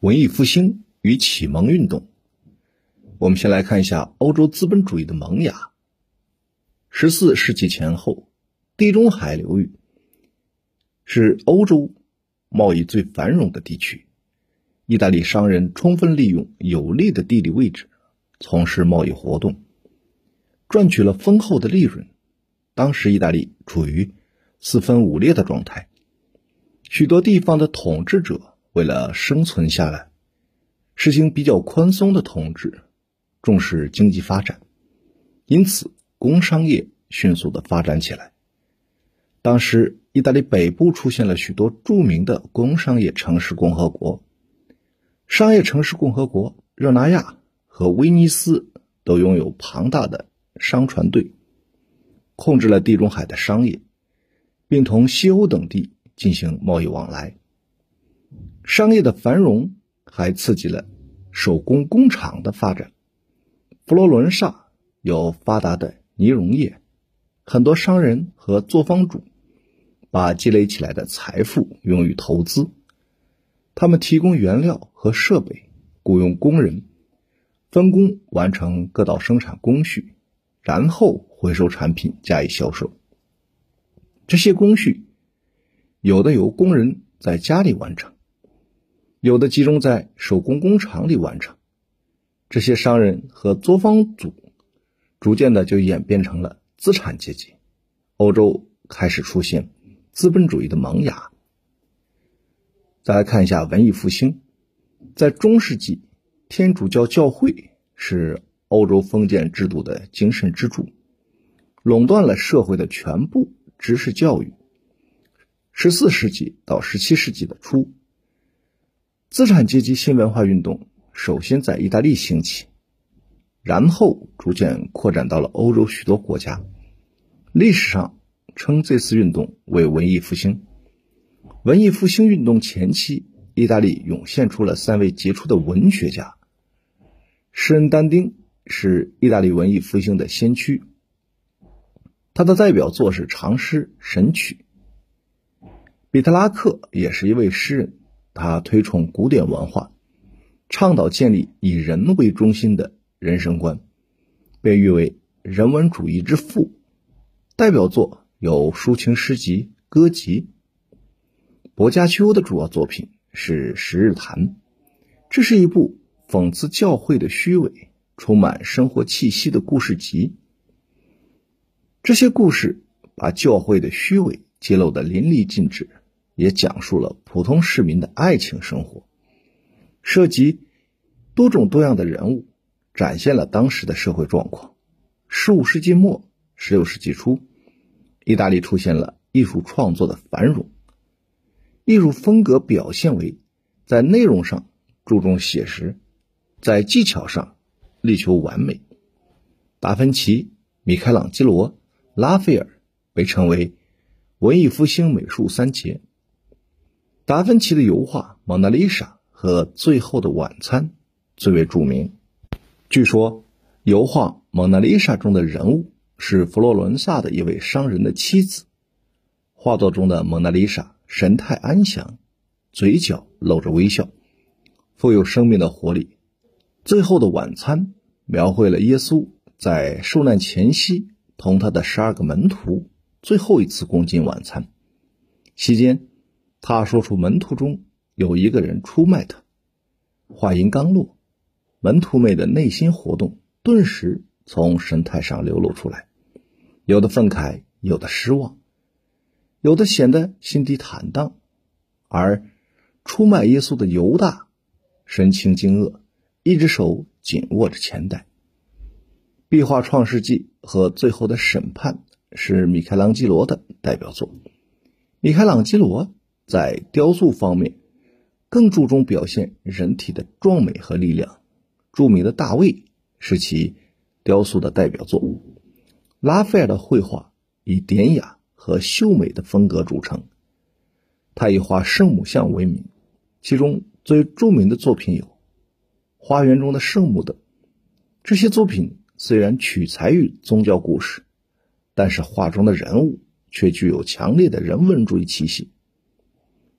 文艺复兴与启蒙运动。我们先来看一下欧洲资本主义的萌芽。十四世纪前后，地中海流域是欧洲贸易最繁荣的地区。意大利商人充分利用有利的地理位置，从事贸易活动，赚取了丰厚的利润。当时，意大利处于四分五裂的状态，许多地方的统治者。为了生存下来，实行比较宽松的统治，重视经济发展，因此工商业迅速的发展起来。当时，意大利北部出现了许多著名的工商业城市共和国，商业城市共和国热那亚和威尼斯都拥有庞大的商船队，控制了地中海的商业，并同西欧等地进行贸易往来。商业的繁荣还刺激了手工工厂的发展。佛罗伦萨有发达的呢绒业，很多商人和作坊主把积累起来的财富用于投资。他们提供原料和设备，雇佣工人，分工完成各道生产工序，然后回收产品加以销售。这些工序有的由工人在家里完成。有的集中在手工工厂里完成，这些商人和作坊主逐渐的就演变成了资产阶级。欧洲开始出现资本主义的萌芽。再来看一下文艺复兴，在中世纪，天主教教会是欧洲封建制度的精神支柱，垄断了社会的全部知识教育。十四世纪到十七世纪的初。资产阶级新文化运动首先在意大利兴起，然后逐渐扩展到了欧洲许多国家。历史上称这次运动为文艺复兴。文艺复兴运动前期，意大利涌现出了三位杰出的文学家。诗人但丁是意大利文艺复兴的先驱，他的代表作是长诗《神曲》。比特拉克也是一位诗人。他推崇古典文化，倡导建立以人为中心的人生观，被誉为人文主义之父。代表作有抒情诗集、歌集。薄伽丘的主要作品是《十日谈》，这是一部讽刺教会的虚伪、充满生活气息的故事集。这些故事把教会的虚伪揭露得淋漓尽致。也讲述了普通市民的爱情生活，涉及多种多样的人物，展现了当时的社会状况。十五世纪末、十六世纪初，意大利出现了艺术创作的繁荣。艺术风格表现为在内容上注重写实，在技巧上力求完美。达芬奇、米开朗基罗、拉斐尔被称为文艺复兴美术三杰。达芬奇的油画《蒙娜丽莎》和《最后的晚餐》最为著名。据说，油画《蒙娜丽莎》中的人物是佛罗伦萨的一位商人的妻子。画作中的蒙娜丽莎神态安详，嘴角露着微笑，富有生命的活力。《最后的晚餐》描绘了耶稣在受难前夕同他的十二个门徒最后一次共进晚餐，期间。他说出门徒中有一个人出卖他。话音刚落，门徒们的内心活动顿时从神态上流露出来，有的愤慨，有的失望，有的显得心底坦荡。而出卖耶稣的犹大神情惊愕，一只手紧握着钱袋。壁画《创世纪》和《最后的审判》是米开朗基罗的代表作。米开朗基罗。在雕塑方面，更注重表现人体的壮美和力量。著名的大卫是其雕塑的代表作。拉斐尔的绘画以典雅和秀美的风格著称，他以画圣母像为名，其中最著名的作品有《花园中的圣母》等。这些作品虽然取材于宗教故事，但是画中的人物却具有强烈的人文主义气息。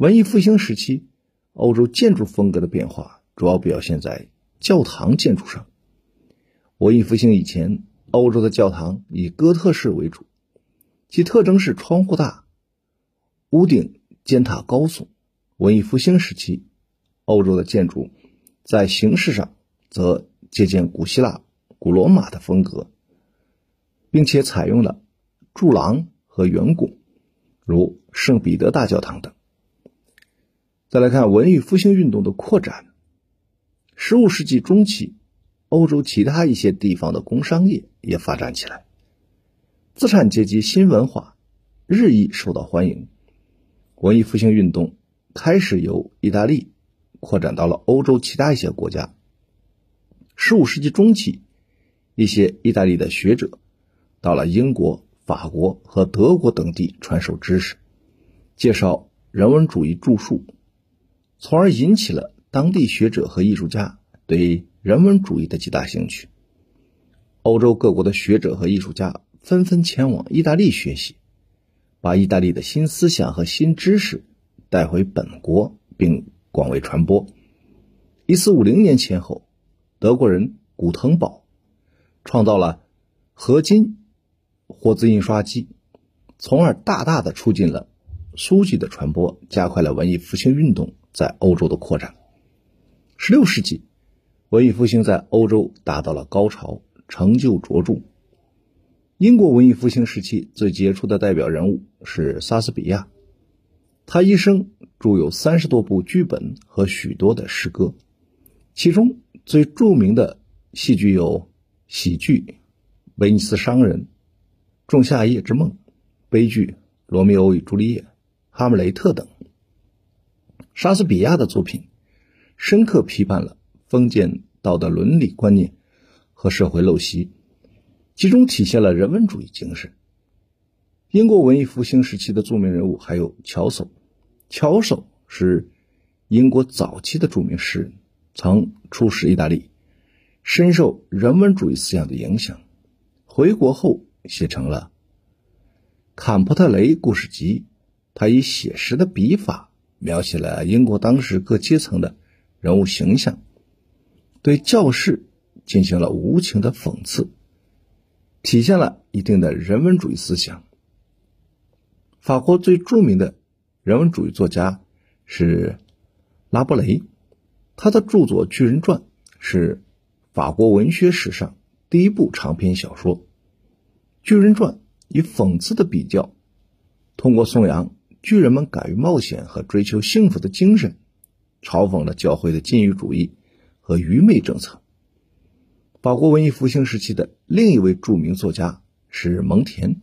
文艺复兴时期，欧洲建筑风格的变化主要表现在教堂建筑上。文艺复兴以前，欧洲的教堂以哥特式为主，其特征是窗户大、屋顶尖塔高耸。文艺复兴时期，欧洲的建筑在形式上则借鉴古希腊、古罗马的风格，并且采用了柱廊和圆拱，如圣彼得大教堂等。再来看文艺复兴运动的扩展，十五世纪中期。欧洲其他一些地方的工商业也发展起来，资产阶级新文化日益受到欢迎。文艺复兴运动开始由意大利扩展到了欧洲其他一些国家。十五世纪中期，一些意大利的学者到了英国、法国和德国等地传授知识，介绍人文主义著述，从而引起了当地学者和艺术家对。人文主义的极大兴趣，欧洲各国的学者和艺术家纷纷前往意大利学习，把意大利的新思想和新知识带回本国，并广为传播。一四五零年前后，德国人古腾堡创造了合金活字印刷机，从而大大的促进了书籍的传播，加快了文艺复兴运动在欧洲的扩展。十六世纪。文艺复兴在欧洲达到了高潮，成就卓著。英国文艺复兴时期最杰出的代表人物是莎士比亚，他一生著有三十多部剧本和许多的诗歌，其中最著名的戏剧有喜剧《威尼斯商人》《仲夏夜之梦》，悲剧《罗密欧与朱丽叶》《哈姆雷特》等。莎士比亚的作品深刻批判了。封建道德伦理观念和社会陋习，集中体现了人文主义精神。英国文艺复兴时期的著名人物还有乔叟。乔叟是英国早期的著名诗人，曾出使意大利，深受人文主义思想的影响。回国后写成了《坎普特雷故事集》，他以写实的笔法描写了英国当时各阶层的人物形象。对教士进行了无情的讽刺，体现了一定的人文主义思想。法国最著名的人文主义作家是拉伯雷，他的著作《巨人传》是法国文学史上第一部长篇小说。《巨人传》以讽刺的比较，通过颂扬巨人们敢于冒险和追求幸福的精神，嘲讽了教会的禁欲主义。和愚昧政策。法国文艺复兴时期的另一位著名作家是蒙田，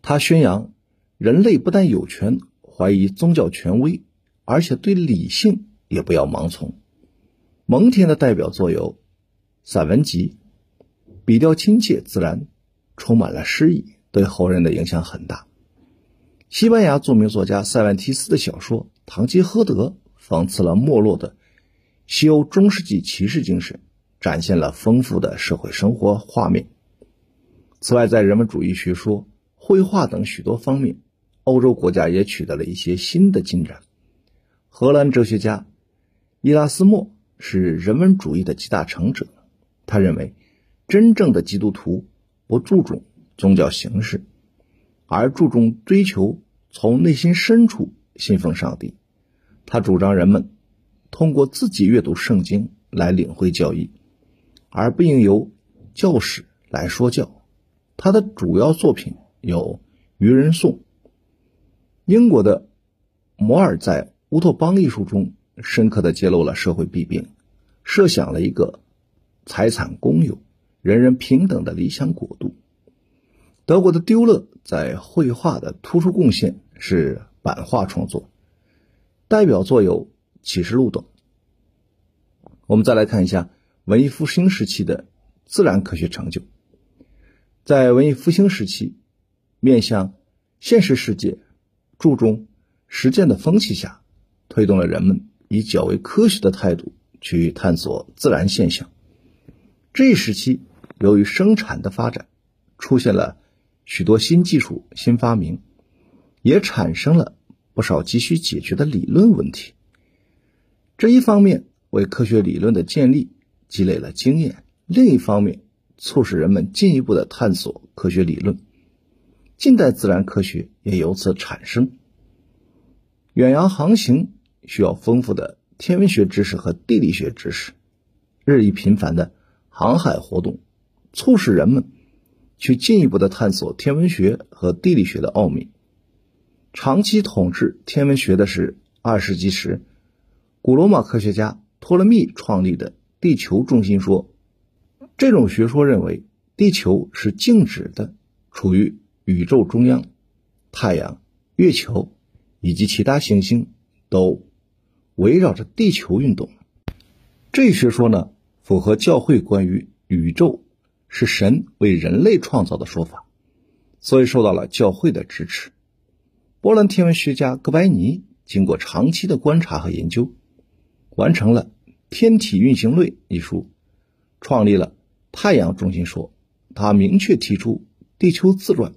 他宣扬人类不但有权怀疑宗教权威，而且对理性也不要盲从。蒙田的代表作有《散文集》，笔调亲切自然，充满了诗意，对后人的影响很大。西班牙著名作家塞万提斯的小说《堂吉诃德》讽刺了没落的。西欧中世纪骑士精神展现了丰富的社会生活画面。此外，在人文主义学说、绘画等许多方面，欧洲国家也取得了一些新的进展。荷兰哲学家伊拉斯谟是人文主义的集大成者。他认为，真正的基督徒不注重宗教形式，而注重追求从内心深处信奉上帝。他主张人们。通过自己阅读圣经来领会教义，而不应由教士来说教。他的主要作品有《愚人颂》。英国的摩尔在《乌托邦》艺术中深刻的揭露了社会弊病，设想了一个财产公有、人人平等的理想国度。德国的丢勒在绘画的突出贡献是版画创作，代表作有。启示录等。我们再来看一下文艺复兴时期的自然科学成就。在文艺复兴时期，面向现实世界、注重实践的风气下，推动了人们以较为科学的态度去探索自然现象。这一时期，由于生产的发展，出现了许多新技术、新发明，也产生了不少急需解决的理论问题。这一方面为科学理论的建立积累了经验，另一方面促使人们进一步的探索科学理论。近代自然科学也由此产生。远洋航行需要丰富的天文学知识和地理学知识，日益频繁的航海活动，促使人们去进一步的探索天文学和地理学的奥秘。长期统治天文学的是二世纪时古罗马科学家托勒密创立的地球中心说。这种学说认为，地球是静止的，处于。宇宙中央，太阳、月球以及其他行星都围绕着地球运动。这一学说呢，符合教会关于宇宙是神为人类创造的说法，所以受到了教会的支持。波兰天文学家哥白尼经过长期的观察和研究，完成了《天体运行论》一书，创立了太阳中心说。他明确提出地球自转。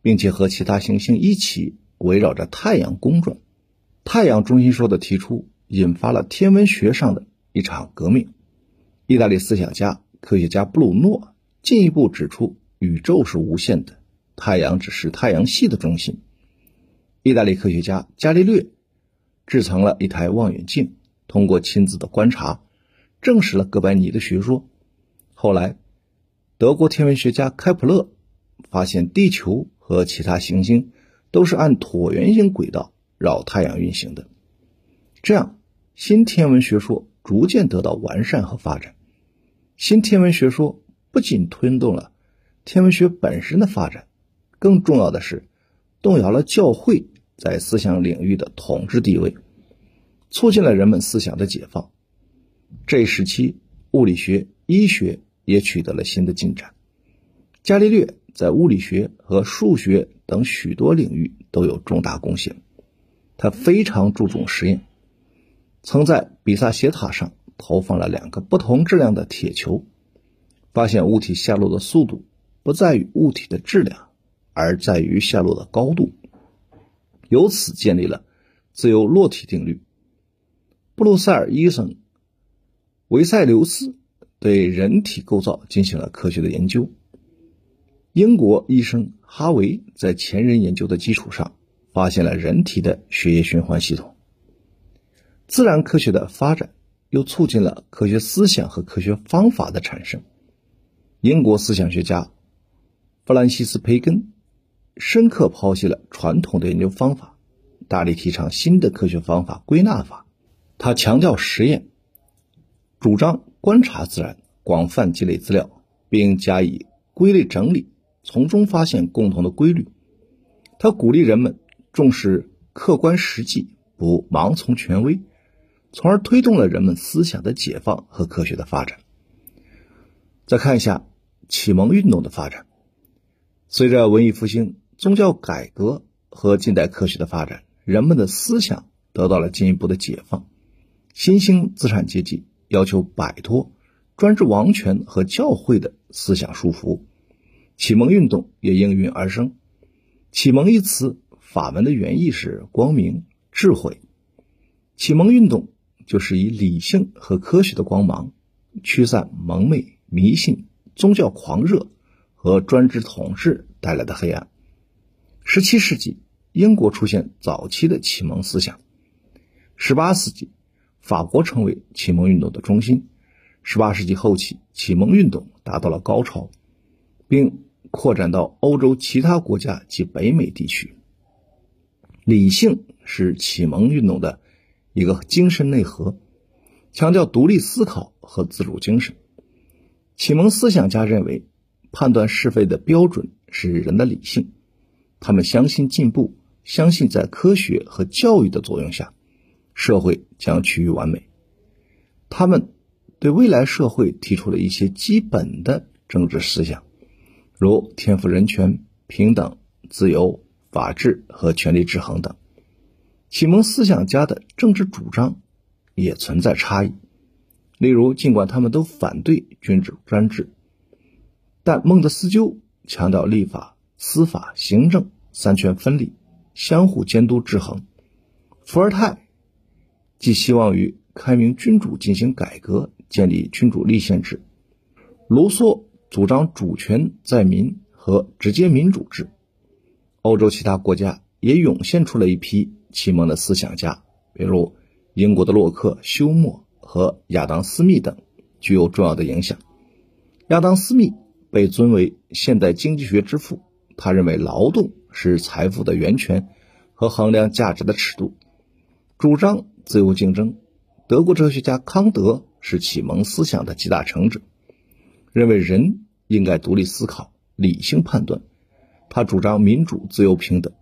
并且和其他行星一起围绕着太阳公转。太阳中心说的提出，引发了天文学上的一场革命。意大利思想家、科学家布鲁诺进一步指出，宇宙是无限的，太阳只是太阳系的中心。意大利科学家伽利略制成了一台望远镜，通过亲自的观察，证实了哥白尼的学说。后来，德国天文学家开普勒发现地球。和其他行星都是按椭圆形轨道绕太阳运行的，这样新天文学说逐渐得到完善和发展。新天文学说不仅推动了天文学本身的发展，更重要的是动摇了教会在思想领域的统治地位，促进了人们思想的解放。这一时期，物理学、医学也取得了新的进展。伽利略。在物理学和数学等许多领域都有重大贡献。他非常注重实验，曾在比萨斜塔上投放了两个不同质量的铁球，发现物体下落的速度不在于物体的质量，而在于下落的高度，由此建立了自由落体定律。布鲁塞尔医生维塞留斯对人体构造进行了科学的研究。英国医生哈维在前人研究的基础上，发现了人体的血液循环系统。自然科学的发展又促进了科学思想和科学方法的产生。英国思想学家弗兰西斯·培根深刻剖析了传统的研究方法，大力提倡新的科学方法——归纳法。他强调实验，主张观察自然，广泛积累资料，并加以归类整理。从中发现共同的规律。他鼓励人们重视客观实际，不盲从权威，从而推动了人们思想的解放和科学的发展。再看一下启蒙运动的发展。随着文艺复兴、宗教改革和近代科学的发展，人们的思想得到了进一步的解放。新兴资产阶级要求摆脱专制王权和教会的思想束缚。启蒙运动也应运而生。启蒙一词法文的原意是光明、智慧。启蒙运动就是以理性和科学的光芒，驱散蒙昧、迷信、宗教狂热和专制统治带来的黑暗。十七世纪，英国出现早期的启蒙思想；十八世纪，法国成为启蒙运动的中心；十八世纪后期，启蒙运动达到了高潮，并。扩展到欧洲其他国家及北美地区。理性是启蒙运动的一个精神内核，强调独立思考和自主精神。启蒙思想家认为，判断是非的标准是人的理性。他们相信进步，相信在科学和教育的作用下，社会将趋于完美。他们对未来社会提出了一些基本的政治思想。如天赋人权、平等、自由、法治和权力制衡等，启蒙思想家的政治主张也存在差异。例如，尽管他们都反对君主专制，但孟德斯鸠强调立法、司法、行政三权分立，相互监督制衡；伏尔泰寄希望于开明君主进行改革，建立君主立宪制。卢梭主张主权在民和直接民主制。欧洲其他国家也涌现出了一批启蒙的思想家，比如英国的洛克、休谟和亚当·斯密等，具有重要的影响。亚当·斯密被尊为现代经济学之父，他认为劳动是财富的源泉和衡量价值的尺度，主张自由竞争。德国哲学家康德是启蒙思想的集大成者，认为人应该独立思考、理性判断。他主张民主、自由、平等。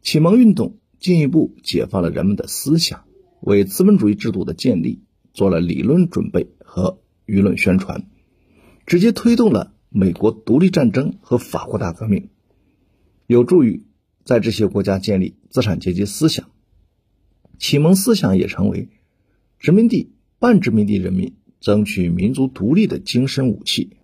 启蒙运动进一步解放了人们的思想，为资本主义制度的建立做了理论准备和舆论宣传，直接推动了美国独立战争和法国大革命，有助于在这些国家建立资产阶级思想。启蒙思想也成为殖民地、半殖民地人民争取民族独立的精神武器。